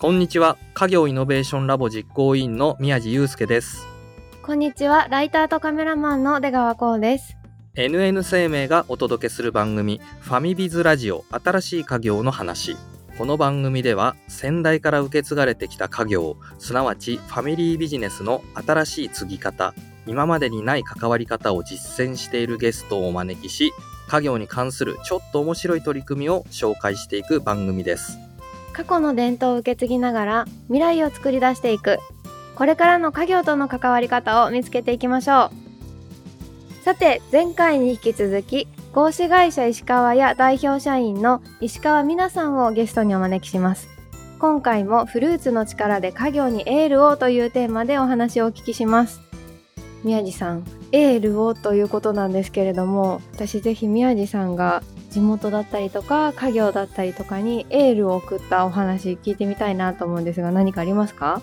こんにちは。家業イノベーションラボ実行委員の宮地祐介です。こんにちは。ライターとカメラマンの出川光です。NN 生命がお届けする番組ファミビズラジオ新しい家業の話。この番組では先代から受け継がれてきた家業すなわちファミリービジネスの新しい継ぎ方今までにない関わり方を実践しているゲストをお招きし家業に関するちょっと面白い取り組みを紹介していく番組です過去の伝統を受け継ぎながら未来を作り出していく。これからの家業との関わり方を見つけていきましょう。さて前回に引き続き合資会社石川や代表社員の石川美奈さんをゲストにお招きします。今回もフルーツの力で家業にエールをというテーマでお話をお聞きします。宮地さんエールをということなんですけれども私ぜひ宮地さんが地元だったりとか家業だったりとかにエールを送ったお話聞いてみたいなと思うんですが何かありますか？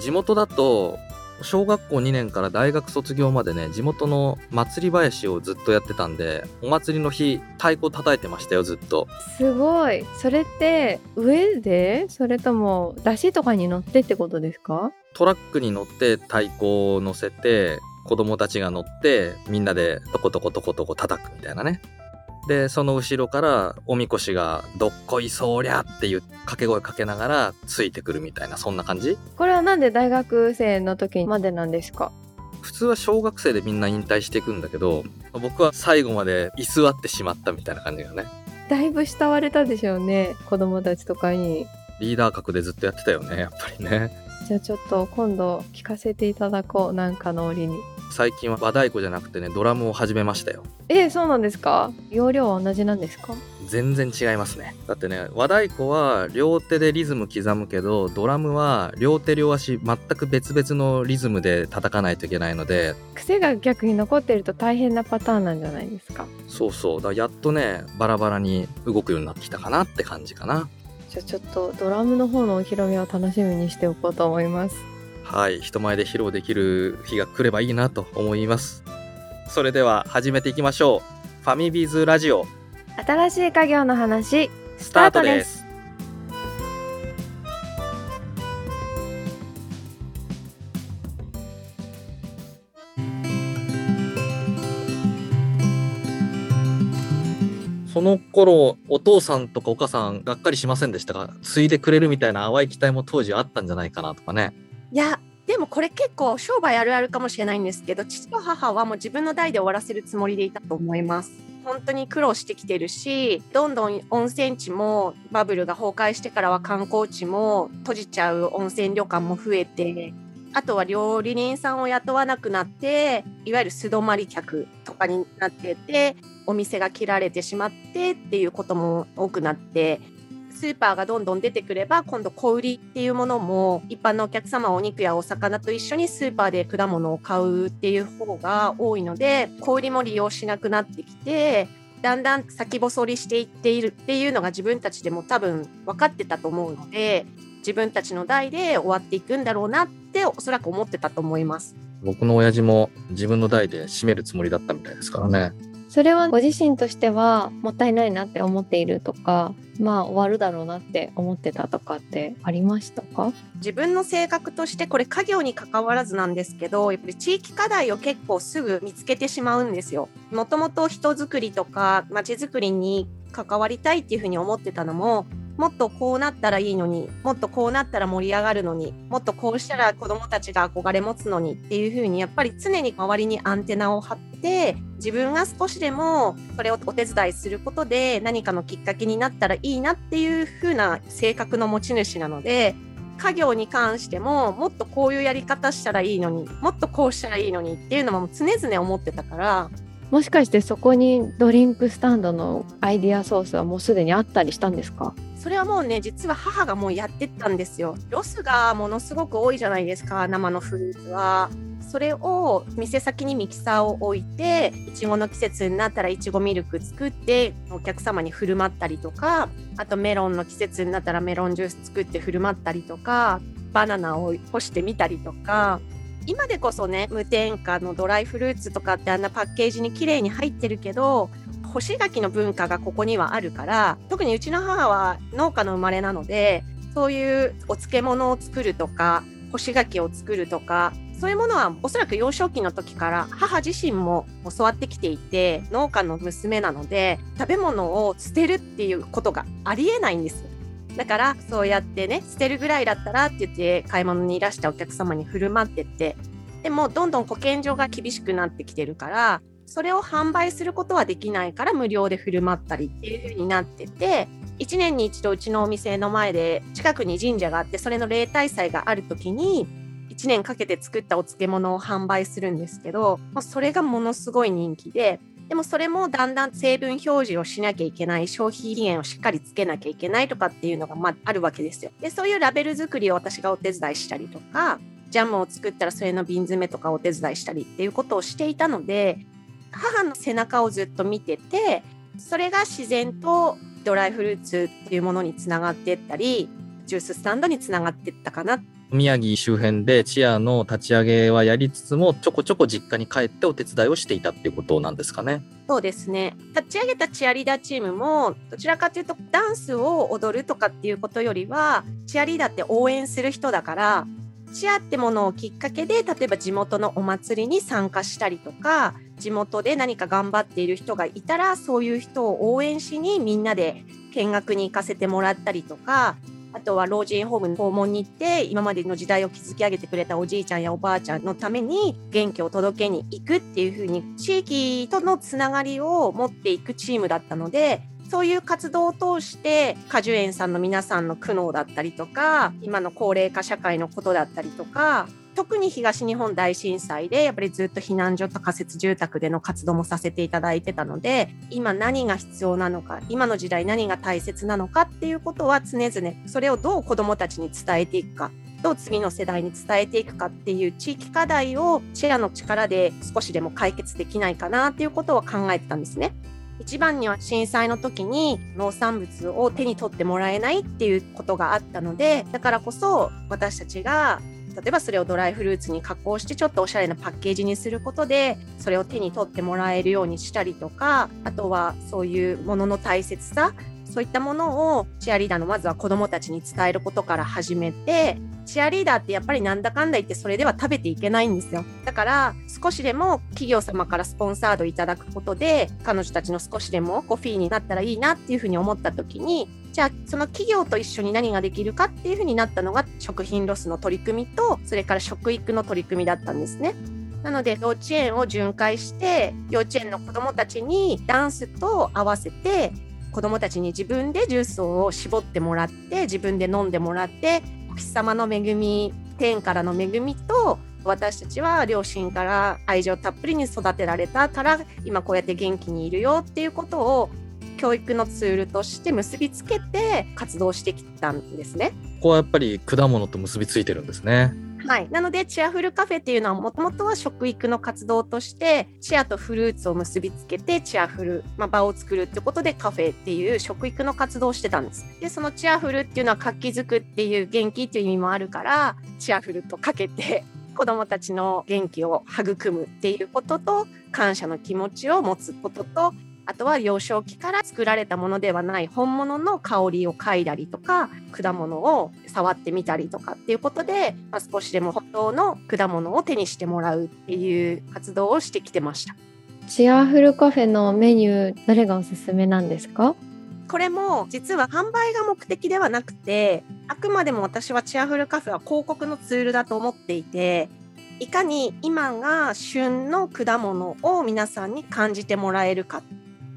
地元だと小学校2年から大学卒業までね地元の祭り林をずっとやってたんでお祭りの日太鼓叩いてましたよずっと。すごい。それって上で？それとも出汁とかに乗ってってことですか？トラックに乗って太鼓を乗せて子供たちが乗ってみんなでトコトコトコトコ叩くみたいなねでその後ろからおみこしが「どっこいそりゃ」っていう掛け声かけながらついてくるみたいなそんな感じ？これはなんで大学生の時までなんですか？普通は小学生でみんな引退していくんだけど僕は最後まで居座ってしまったみたいな感じがね。だいぶ慕われたでしょうね子供たちとかに。リーダー格でずっとやってたよねやっぱりね。じゃあちょっと今度聞かせていただこうなんかの折に最近は和太鼓じゃなくてねドラムを始めましたよ。えそうなんですか？容量は同じなんですか？全然違いますね。だってね和太鼓は両手でリズム刻むけどドラムは両手両足全く別々のリズムで叩かないといけないので。癖が逆に残ってると大変なパターンなんじゃないですか？そうそう。だやっとねバラバラに動くようになってきたかなって感じかな。じゃあちょっとドラムの方のお披露目を楽しみにしておこうと思いますはい人前で披露できる日が来ればいいなと思います。それでは始めていきましょう。ファミビーズラジオ。新しい家業の話スタートです。その頃お父さんとかお母さんがっかりしませんでしたが継いでくれるみたいな淡い期待も当時あったんじゃないかなとかねいやでもこれ結構商売あるあるかもしれないんですけど父と母はもう自分の代で終わらせるつもりでいたと思います。本当に苦労してきてるしどんどん温泉地もバブルが崩壊してからは観光地も閉じちゃう温泉旅館も増えてあとは料理人さんを雇わなくなっていわゆる素泊まり客とかになっててお店が切られてしまってっていうことも多くなってスーパーがどんどん出てくれば今度小売りっていうものも一般のお客様はお肉やお魚と一緒にスーパーで果物を買うっていう方が多いので小売りも利用しなくなってきてだんだん先細りしていっているっていうのが自分たちでも多分分かってたと思うので自分たちの代で終わっていくんだろうなっておそらく思ってたと思います。僕の親父も自分の代で締めるつもりだったみたいですからねそれはご自身としてはもったいないなって思っているとかまあ終わるだろうなって思ってたとかってありましたか？自分の性格としてこれ家業に関わらずなんですけどやっぱり地域課題を結構すぐ見つけてしまうんですよ。もともと人づくりとか街づくりに関わりたいっていうふうに思ってたのももっとこうなったらいいのにもっとこうなったら盛り上がるのにもっとこうしたら子どもたちが憧れ持つのにっていうふうにやっぱり常に周りにアンテナを張って自分が少しでもそれをお手伝いすることで何かのきっかけになったらいいなっていうふうな性格の持ち主なので家業に関してももっとこういうやり方したらいいのにもっとこうしたらいいのにっていうのも常々思ってたからもしかしてそこにドリンクスタンドのアイディアソースはもうすでにあったりしたんですか？それはもうね実は母がもうやってたんですよ。ロスがものすごく多いじゃないですか生のフルーツは。それを店先にミキサーを置いていちごの季節になったらいちごミルク作ってお客様に振る舞ったりとかあとメロンの季節になったらメロンジュース作って振る舞ったりとかバナナを干してみたりとか。今でこそね無添加のドライフルーツとかってあんなパッケージに綺麗に入ってるけど干し柿の文化がここにはあるから特にうちの母は農家の生まれなのでそういうお漬物を作るとか干し柿を作るとかそういうものはおそらく幼少期の時から母自身も教わってきていて農家の娘なので食べ物を捨てるっていうことがありえないんですだからそうやってね捨てるぐらいだったらって言って買い物にいらしたお客様に振る舞ってってでもどんどん保健所が厳しくなってきてるからそれを販売することはできないから無料で振る舞ったりっていう風になってて1年に一度うちのお店の前で近くに神社があってそれの例大祭がある時に1年かけて作ったお漬物を販売するんですけどそれがものすごい人気ででもそれもだんだん成分表示をしなきゃいけない消費期限をしっかりつけなきゃいけないとかっていうのがまああるわけですよ。でそういうラベル作りを私がお手伝いしたりとかジャムを作ったらそれの瓶詰めとかお手伝いしたりっていうことをしていたので母の背中をずっと見ててそれが自然とドライフルーツっていうものにつながっていったりジューススタンドにつながっていったかな宮城周辺でチアの立ち上げはやりつつもちょこちょこ実家に帰ってお手伝いをしていたっていうことなんですかね。そうですね立ち上げたチアリーダーチームもどちらかというとダンスを踊るとかっていうことよりはチアリーダーって応援する人だからチアってものをきっかけで例えば地元のお祭りに参加したりとか地元で何か頑張っている人がいたらそういう人を応援しにみんなで見学に行かせてもらったりとかあとは老人ホームの訪問に行って今までの時代を築き上げてくれたおじいちゃんやおばあちゃんのために元気を届けに行くっていう風に地域とのつながりを持っていくチームだったのでそういう活動を通して果樹園さんの皆さんの苦悩だったりとか今の高齢化社会のことだったりとか特に東日本大震災でやっぱりずっと避難所と仮設住宅での活動もさせていただいてたので今何が必要なのか今の時代何が大切なのかっていうことは常々それをどう子どもたちに伝えていくかどう次の世代に伝えていくかっていう地域課題をシェアの力で少しでも解決できないかなっていうことを考えてたんですね。一番には震災の時に農産物を手に取ってもらえないっていうことがあったのでだからこそ私たちが例えばそれをドライフルーツに加工してちょっとおしゃれなパッケージにすることでそれを手に取ってもらえるようにしたりとかあとはそういうものの大切さそういったものをチアリーダーのまずは子どもたちに伝えることから始めてチアリーダーってやっぱりなんだかんだ言ってそれでは食べていけないんですよ。だから少しでも企業様からスポンサードいただくことで彼女たちの少しでもコフィーになったらいいなっていうふうに思った時にじゃあその企業と一緒に何ができるかっていうふうになったのが食品ロスの取り組みとそれから食育の取り組みだったんですね。なので幼稚園を巡回して幼稚園の子どもたちにダンスと合わせて子どもたちに自分でジュースを絞ってもらって自分で飲んでもらってお日様の恵み天からの恵みと私たちは両親から愛情たっぷりに育てられたから今こうやって元気にいるよっていうことを教育のツールとして結びつけて活動してきたんですね。ここはやっぱり果物と結びついてるんですね。はい、なのでチアフルカフェっていうのはもともとは食育の活動としてチアとフルーツを結びつけてチアフル、まあ、場を作るってことでカフェっていう食育の活動をしてたんです。でそのチアフルっていうのは活気づくっていう元気っていう意味もあるからチアフルとかけて子どもたちの元気を育むっていうことと感謝の気持ちを持つこととあとは幼少期から作られたものではない本物の香りを嗅いだりとか果物を触ってみたりとかっていうことで、まあ、少しでも本当の果物を手にしてもらうっていう活動をしてきてました。チアフルカフェのメニュー誰がおすすめなんですか？これも実は販売が目的ではなくてあくまでも私はチアフルカフェは広告のツールだと思っていていかに今が旬の果物を皆さんに感じてもらえるか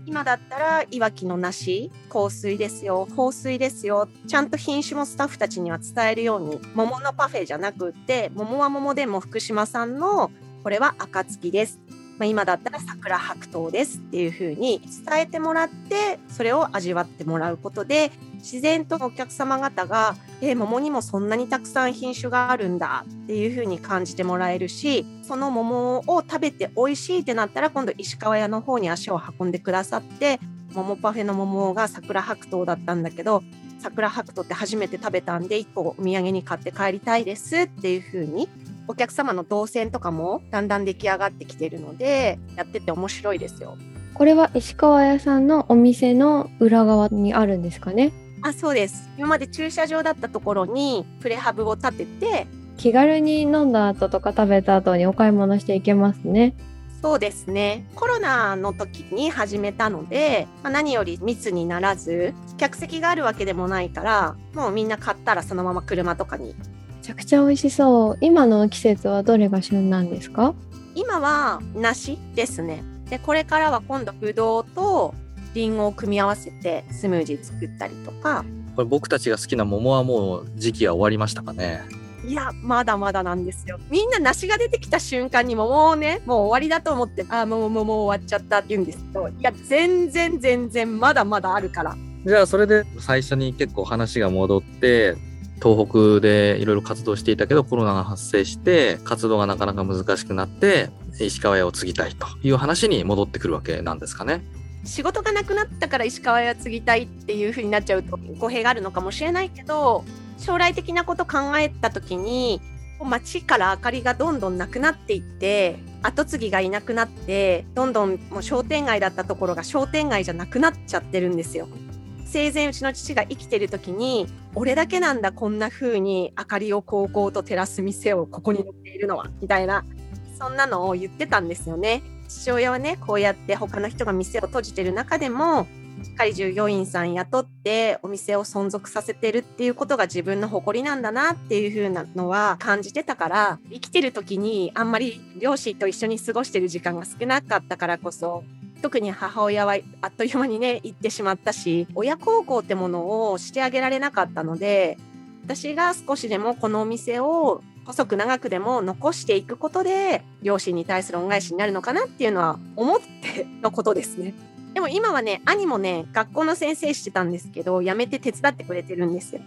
今だったらいわきの梨香水ですよ香水ですよ。ちゃんと品種もスタッフたちには伝えるように桃のパフェじゃなくって桃は桃でも福島産のこれは暁です。まあ、今だったら桜白桃ですっていう風に伝えてもらってそれを味わってもらうことで自然とお客様方が「えー、桃にもそんなにたくさん品種があるんだ」っていう風に感じてもらえるしその桃を食べて美味しいってなったら今度石川屋の方に足を運んでくださって桃パフェの桃が桜白桃だったんだけど桜白桃って初めて食べたんで1個お土産に買って帰りたいですっていう風にお客様の動線とかもだんだん出来上がってきてるのでやってて面白いですよ。これは石川屋さんのお店の裏側にあるんですかね？あそうです。今まで駐車場だったところにプレハブを建てて気軽に飲んだ後とか食べた後にお買い物していけますね。そうですね。コロナの時に始めたので、まあ、何より密にならず客席があるわけでもないからもうみんな買ったらそのまま車とかに。めちゃくちゃ美味しそう。今の季節はどれが旬なんですか？今は梨ですね。でこれからは今度ぶどうとリンゴを組み合わせてスムージー作ったりとか。これ僕たちが好きな桃はもう時期は終わりましたかね？いやまだまだなんですよ。みんな梨が出てきた瞬間にももうねもう終わりだと思ってあーもうもうもう終わっちゃったって言うんですけどいや全然全然まだまだあるから。じゃあそれで最初に結構話が戻って東北でいろいろ活動していたけどコロナが発生して活動がなかなか難しくなって石川屋を継ぎたいという話に戻ってくるわけなんですかね。仕事がなくなったから石川屋継ぎたいっていう風になっちゃうと語弊があるのかもしれないけど将来的なこと考えた時に街から明かりがどんどんなくなっていって後継ぎがいなくなってどんどんもう商店街だったところが商店街じゃなくなっちゃってるんですよ。生前うちの父が生きてる時に俺だけなんだこんな風に明かりをこうこうと照らす店をここに乗っているのはみたいなそんなのを言ってたんですよね。父親はねこうやって他の人が店を閉じてる中でもしっかり従業員さん雇ってお店を存続させてるっていうことが自分の誇りなんだなっていう風なのは感じてたから生きてる時にあんまり両親と一緒に過ごしてる時間が少なかったからこそ特に母親はあっという間にね行ってしまったし親孝行ってものをしてあげられなかったので私が少しでもこのお店を細く長くでも残していくことで両親に対する恩返しになるのかなっていうのは思ってのことですね。でも今はね兄もね学校の先生してたんですけど辞めて手伝ってくれてるんですよ。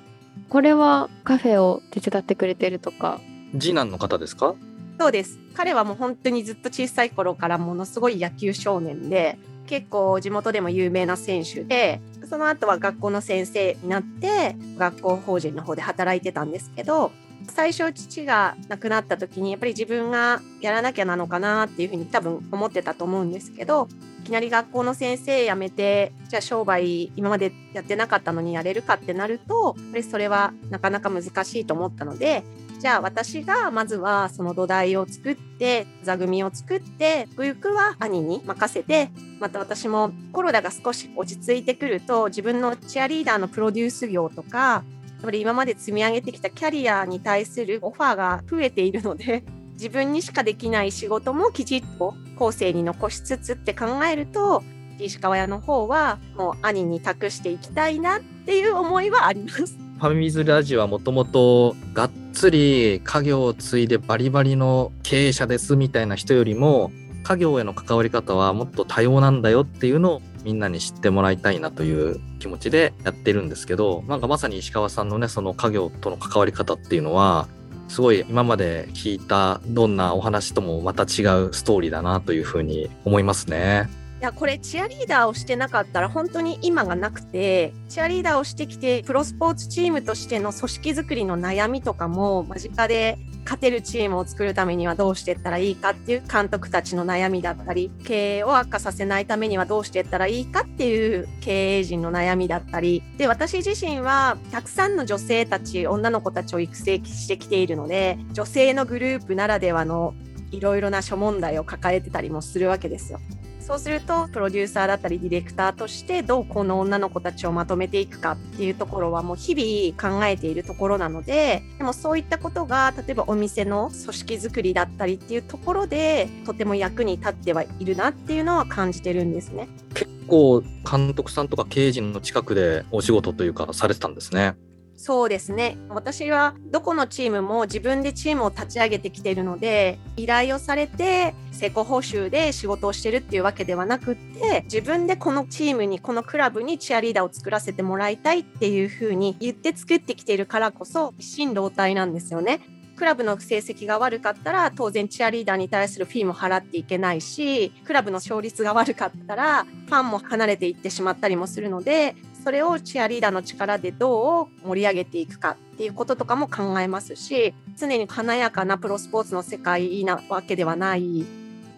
これはカフェを手伝ってくれてるとか？次男の方ですか？そうです彼はもう本当にずっと小さい頃からものすごい野球少年で結構地元でも有名な選手でその後は学校の先生になって学校法人の方で働いてたんですけど最初父が亡くなった時にやっぱり自分がやらなきゃなのかなっていうふうに多分思ってたと思うんですけどいきなり学校の先生辞めてじゃあ商売今までやってなかったのにやれるかってなるとやっぱりそれはなかなか難しいと思ったのでじゃあ私がまずはその土台を作って座組を作ってゆくは兄に任せてまた私もコロナが少し落ち着いてくると自分のチアリーダーのプロデュース業とかぱり今まで積み上げてきたキャリアに対するオファーが増えているので 自分にしかできない仕事もきちっと後世に残しつつって考えると石川屋の方はもう兄に託していきたいなっていう思いはあります。ファミズラジオはもともとがっつり家業を継いでバリバリの経営者ですみたいな人よりも家業への関わり方はもっと多様なんだよっていうのをみんなに知ってもらいたいなという気持ちでやってるんですけどなんかまさに石川さんのねその家業との関わり方っていうのはすごい今まで聞いたどんなお話ともまた違うストーリーだなというふうに思いますね。いやこれチアリーダーをしてなかったら本当に今がなくてチアリーダーをしてきてプロスポーツチームとしての組織づくりの悩みとかも間近で勝てるチームを作るためにはどうしていったらいいかっていう監督たちの悩みだったり経営を悪化させないためにはどうしていったらいいかっていう経営陣の悩みだったりで私自身はたくさんの女性たち女の子たちを育成してきているので女性のグループならではのいろいろな諸問題を抱えてたりもするわけですよ。そうするとプロデューサーだったりディレクターとしてどうこの女の子たちをまとめていくかっていうところはもう日々考えているところなのででもそういったことが例えばお店の組織づくりだったりっていうところでとても役に立ってはいるなっていうのは感じてるんですね。結構監督さんとか経営陣の近くでお仕事というかされてたんですね。そうですね私はどこのチームも自分でチームを立ち上げてきているので依頼をされて成功報酬で仕事をしてるっていうわけではなくって自分でこのチームにこのクラブにチアリーダーを作らせてもらいたいっていうふうに言って作ってきているからこそ一心同体なんですよね。クラブの成績が悪かったら当然チアリーダーに対するフィーも払っていけないしクラブの勝率が悪かったらファンも離れていってしまったりもするのでそれをチアリーダーの力でどう盛り上げていくかっていうこととかも考えますし常に華やかなプロスポーツの世界なわけではない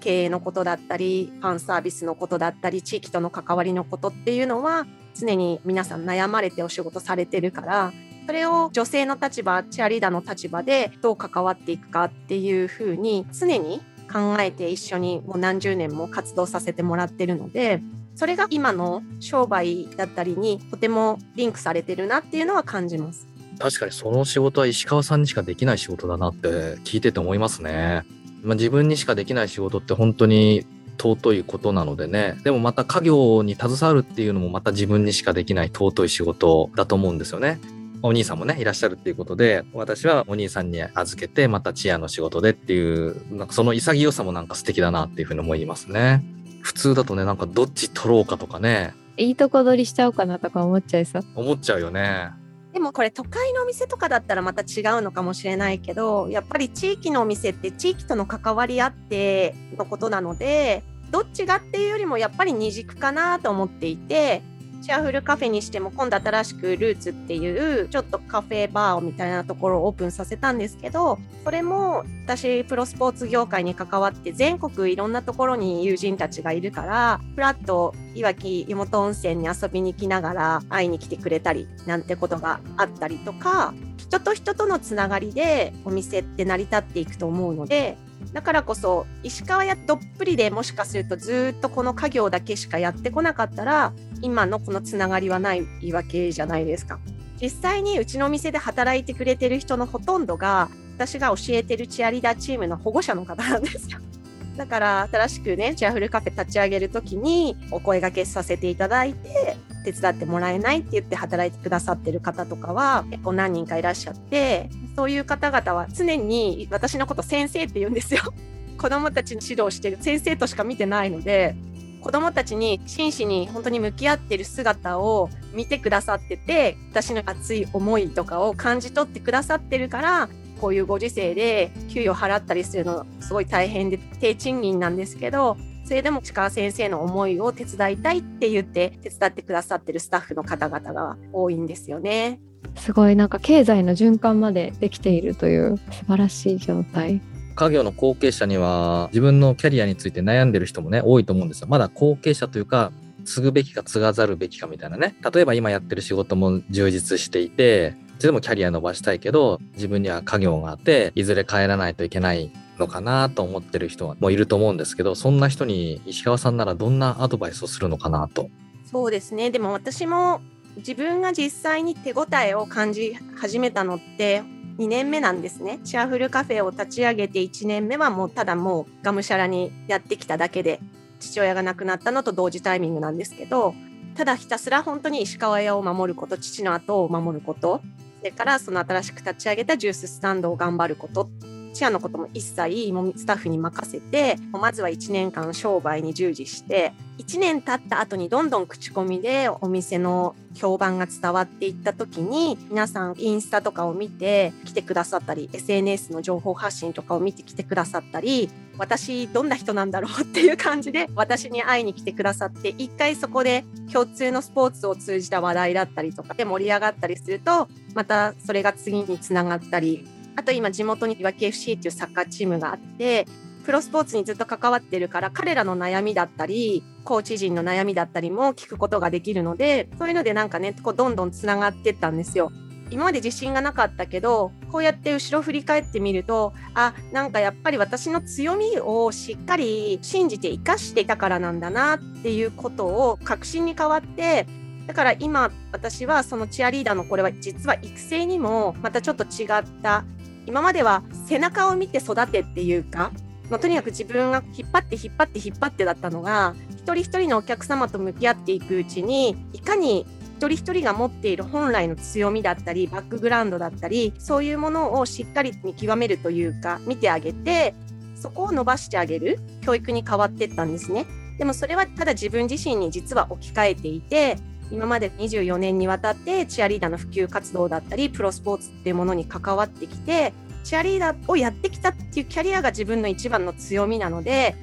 経営のことだったりファンサービスのことだったり地域との関わりのことっていうのは常に皆さん悩まれてお仕事されてるからそれを女性の立場チアリーダーの立場でどう関わっていくかっていうふうに常に考えて一緒にもう何十年も活動させてもらってるのでそれが今の商売だったりにとてもリンクされてるなっていうのは感じます。確かにその仕事は石川さんにしかできない仕事だなって聞いてて思いますね。まあ、自分にしかできない仕事って本当に尊いことなのでね。でもまた家業に携わるっていうのもまた自分にしかできない尊い仕事だと思うんですよね。お兄さんもね、いらっしゃるっていうことで、私はお兄さんに預けて、またチアの仕事でっていう、なんかその潔さもなんか素敵だなっていうふうに思いますね。普通だとね、なんかどっち取ろうかとかね。いいとこ取りしちゃおうかなとか思っちゃいそう。思っちゃうよね。でもこれ都会のお店とかだったらまた違うのかもしれないけどやっぱり地域のお店って地域との関わり合ってのことなのでどっちがっていうよりもやっぱり二軸かなと思っていてシェアフルカフェにしても今度新しくルーツっていうちょっとカフェバーみたいなところをオープンさせたんですけどそれも私プロスポーツ業界に関わって全国いろんなところに友人たちがいるからフラッといわき湯本温泉に遊びに来ながら会いに来てくれたりなんてことがあったりとか人と人とのつながりでお店って成り立っていくと思うのでだからこそ石川やどっぷりでもしかするとずっとこの家業だけしかやってこなかったら今のこのつながりはないわけじゃないですか。実際にうちのお店で働いてくれてる人のほとんどが私が教えてるチアリーダーチームの保護者の方なんですよ。だから新しくねチアフルカフェ立ち上げる時にお声がけさせていただいて手伝ってもらえないって言って働いてくださってる方とかは結構何人かいらっしゃってそういう方々は常に私のこと先生って言うんですよ。子供たちに指導してる先生としか見てないので子供たちに真摯に本当に向き合ってる姿を見てくださってて私の熱い思いとかを感じ取ってくださってるからこういうご時世で給与払ったりするのすごい大変で低賃金なんですけどそれでも鹿先生の思いを手伝いたいって言って手伝ってくださってるスタッフの方々が多いんですよね。すごいなんか経済の循環までできているという素晴らしい状態。家業の後継者には自分のキャリアについて悩んでる人もね多いと思うんですよ。まだ後継者というか継ぐべきか継がざるべきかみたいなね。例えば今やってる仕事も充実していて、でもキャリア伸ばしたいけど、自分には家業があって、いずれ帰らないといけないのかなと思ってる人もいると思うんですけど、そんな人に石川さんならどんなアドバイスをするのかなと。そうですね。でも私も自分が実際に手応えを感じ始めたのって2年目なんですね。シェアフルカフェを立ち上げて1年目はもうただもうがむしゃらにやってきただけで父親が亡くなったのと同時タイミングなんですけどただひたすら本当に石川屋を守ること父の後を守ることそれからその新しく立ち上げたジューススタンドを頑張ることチアのことも一切もスタッフに任せてまずは1年間商売に従事して1年経った後にどんどん口コミでお店の評判が伝わっていった時に皆さんインスタとかを見て来てくださったり SNS の情報発信とかを見て来てくださったり私どんな人なんだろうっていう感じで私に会いに来てくださって一回そこで共通のスポーツを通じた話題だったりとかで盛り上がったりするとまたそれが次につながったりあと今地元にいわき FC っていうサッカーチームがあってプロスポーツにずっと関わってるから彼らの悩みだったりコーチ陣の悩みだったりも聞くことができるのでそういうのでなんかねこうどんどんつながってったんですよ。今まで自信がなかったけどこうやって後ろ振り返ってみるとあなんかやっぱり私の強みをしっかり信じて生かしていたからなんだなっていうことを確信に変わってだから今私はそのチアリーダーのこれは実は育成にもまたちょっと違った今までは背中を見て育てっていうか、まあ、とにかく自分が引っ張って引っ張って引っ張ってだったのが一人一人のお客様と向き合っていくうちにいかに一人一人が持っている本来の強みだったりバックグラウンドだったりそういうものをしっかり見極めるというか見てあげてそこを伸ばしてあげる教育に変わっていったんですね。でもそれはただ自分自身に実は置き換えていて今まで24年にわたってチアリーダーの普及活動だったりプロスポーツっていうものに関わってきてチアリーダーをやってきたっていうキャリアが自分の一番の強みなので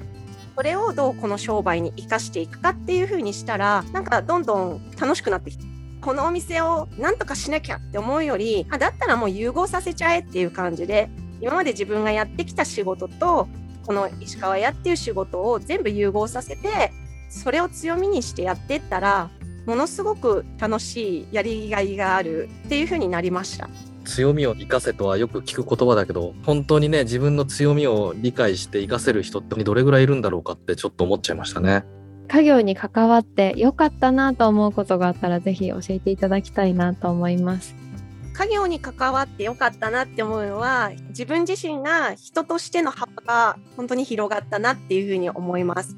それをどうこの商売に生かしていくかっていうふうにしたらなんかどんどん楽しくなってきてこのお店をなんとかしなきゃって思うよりあだったらもう融合させちゃえっていう感じで今まで自分がやってきた仕事とこの石川屋っていう仕事を全部融合させてそれを強みにしてやってったらものすごく楽しいやりがいがあるっていう風になりました。強みを生かせとはよく聞く言葉だけど本当にね自分の強みを理解して生かせる人ってどれぐらいいるんだろうかってちょっと思っちゃいましたね。家業に関わって良かったなと思うことがあったらぜひ教えていただきたいなと思います。家業に関わってよかったなって思うのは自分自身が人としての幅が本当に広がったなっていうふうに思います。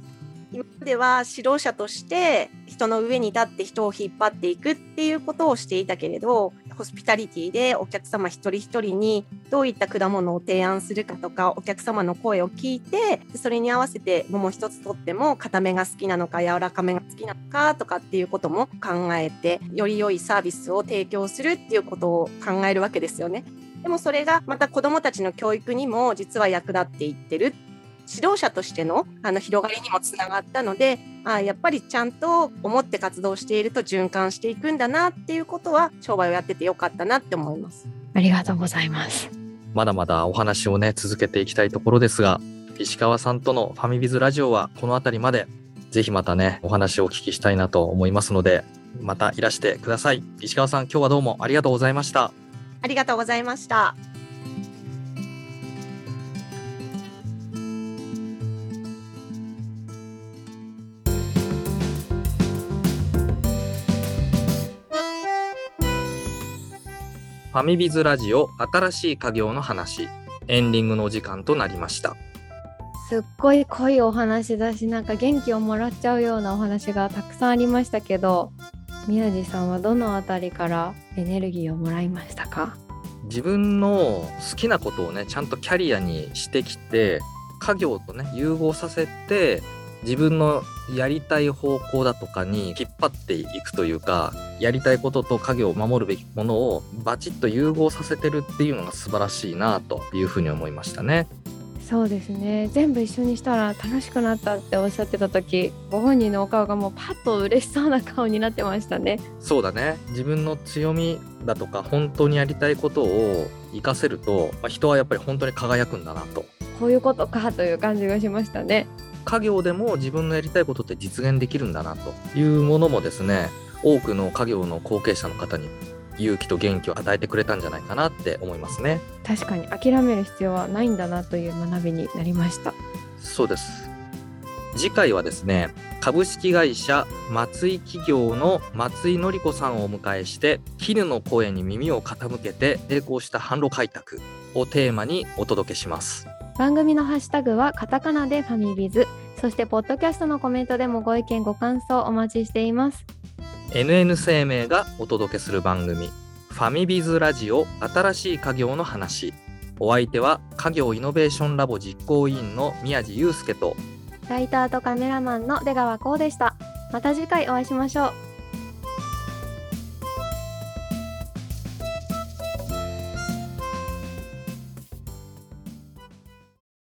今までは指導者として人の上に立って人を引っ張っていくっていうことをしていたけれどホスピタリティでお客様一人一人にどういった果物を提案するかとかお客様の声を聞いてそれに合わせて桃一つとっても固めが好きなのか柔らかめが好きなのかとかっていうことも考えてより良いサービスを提供するっていうことを考えるわけですよね。でもそれがまた子どもたちの教育にも実は役立っていってる指導者としてのあの広がりにもつながったのであやっぱりちゃんと思って活動していると循環していくんだなっていうことは商売をやっててよかったなって思います。ありがとうございます。まだまだお話をね続けていきたいところですが石川さんとのファミビズラジオはこの辺りまでぜひまたねお話をお聞きしたいなと思いますのでまたいらしてください石川さん今日はどうもありがとうございましたありがとうございました。ファミビズラジオ新しい家業の話。エンディングのお時間となりました。すっごい濃いお話だしなんか元気をもらっちゃうようなお話がたくさんありましたけど宮地さんはどのあたりからエネルギーをもらいましたか？自分の好きなことをねちゃんとキャリアにしてきて家業とね融合させて自分のやりたい方向だとかに引っ張っていくというかやりたいことと家業を守るべきものをバチッと融合させてるっていうのが素晴らしいなというふうに思いましたね。そうですね。全部一緒にしたら楽しくなったっておっしゃってた時ご本人のお顔がもうパッと嬉しそうな顔になってましたね。そうだね。自分の強みだとか本当にやりたいことを活かせると、まあ、人はやっぱり本当に輝くんだなと。こういうことかという感じがしましたね家業でも自分のやりたいことって実現できるんだなというものもですね多くの家業の後継者の方に勇気と元気を与えてくれたんじゃないかなって思いますね。確かに諦める必要はないんだなという学びになりました。そうです。次回はですね株式会社松井企業の松井紀子さんをお迎えして絹の声に耳を傾けて成功した販路開拓をテーマにお届けします番組のハッシュタグはカタカナでファミビズそしてポッドキャストのコメントでもご意見ご感想お待ちしています。NN 生命がお届けする番組ファミビズラジオ新しい家業の話。お相手は家業イノベーションラボ実行委員の宮地祐介とライターとカメラマンの出川光でした。また次回お会いしましょう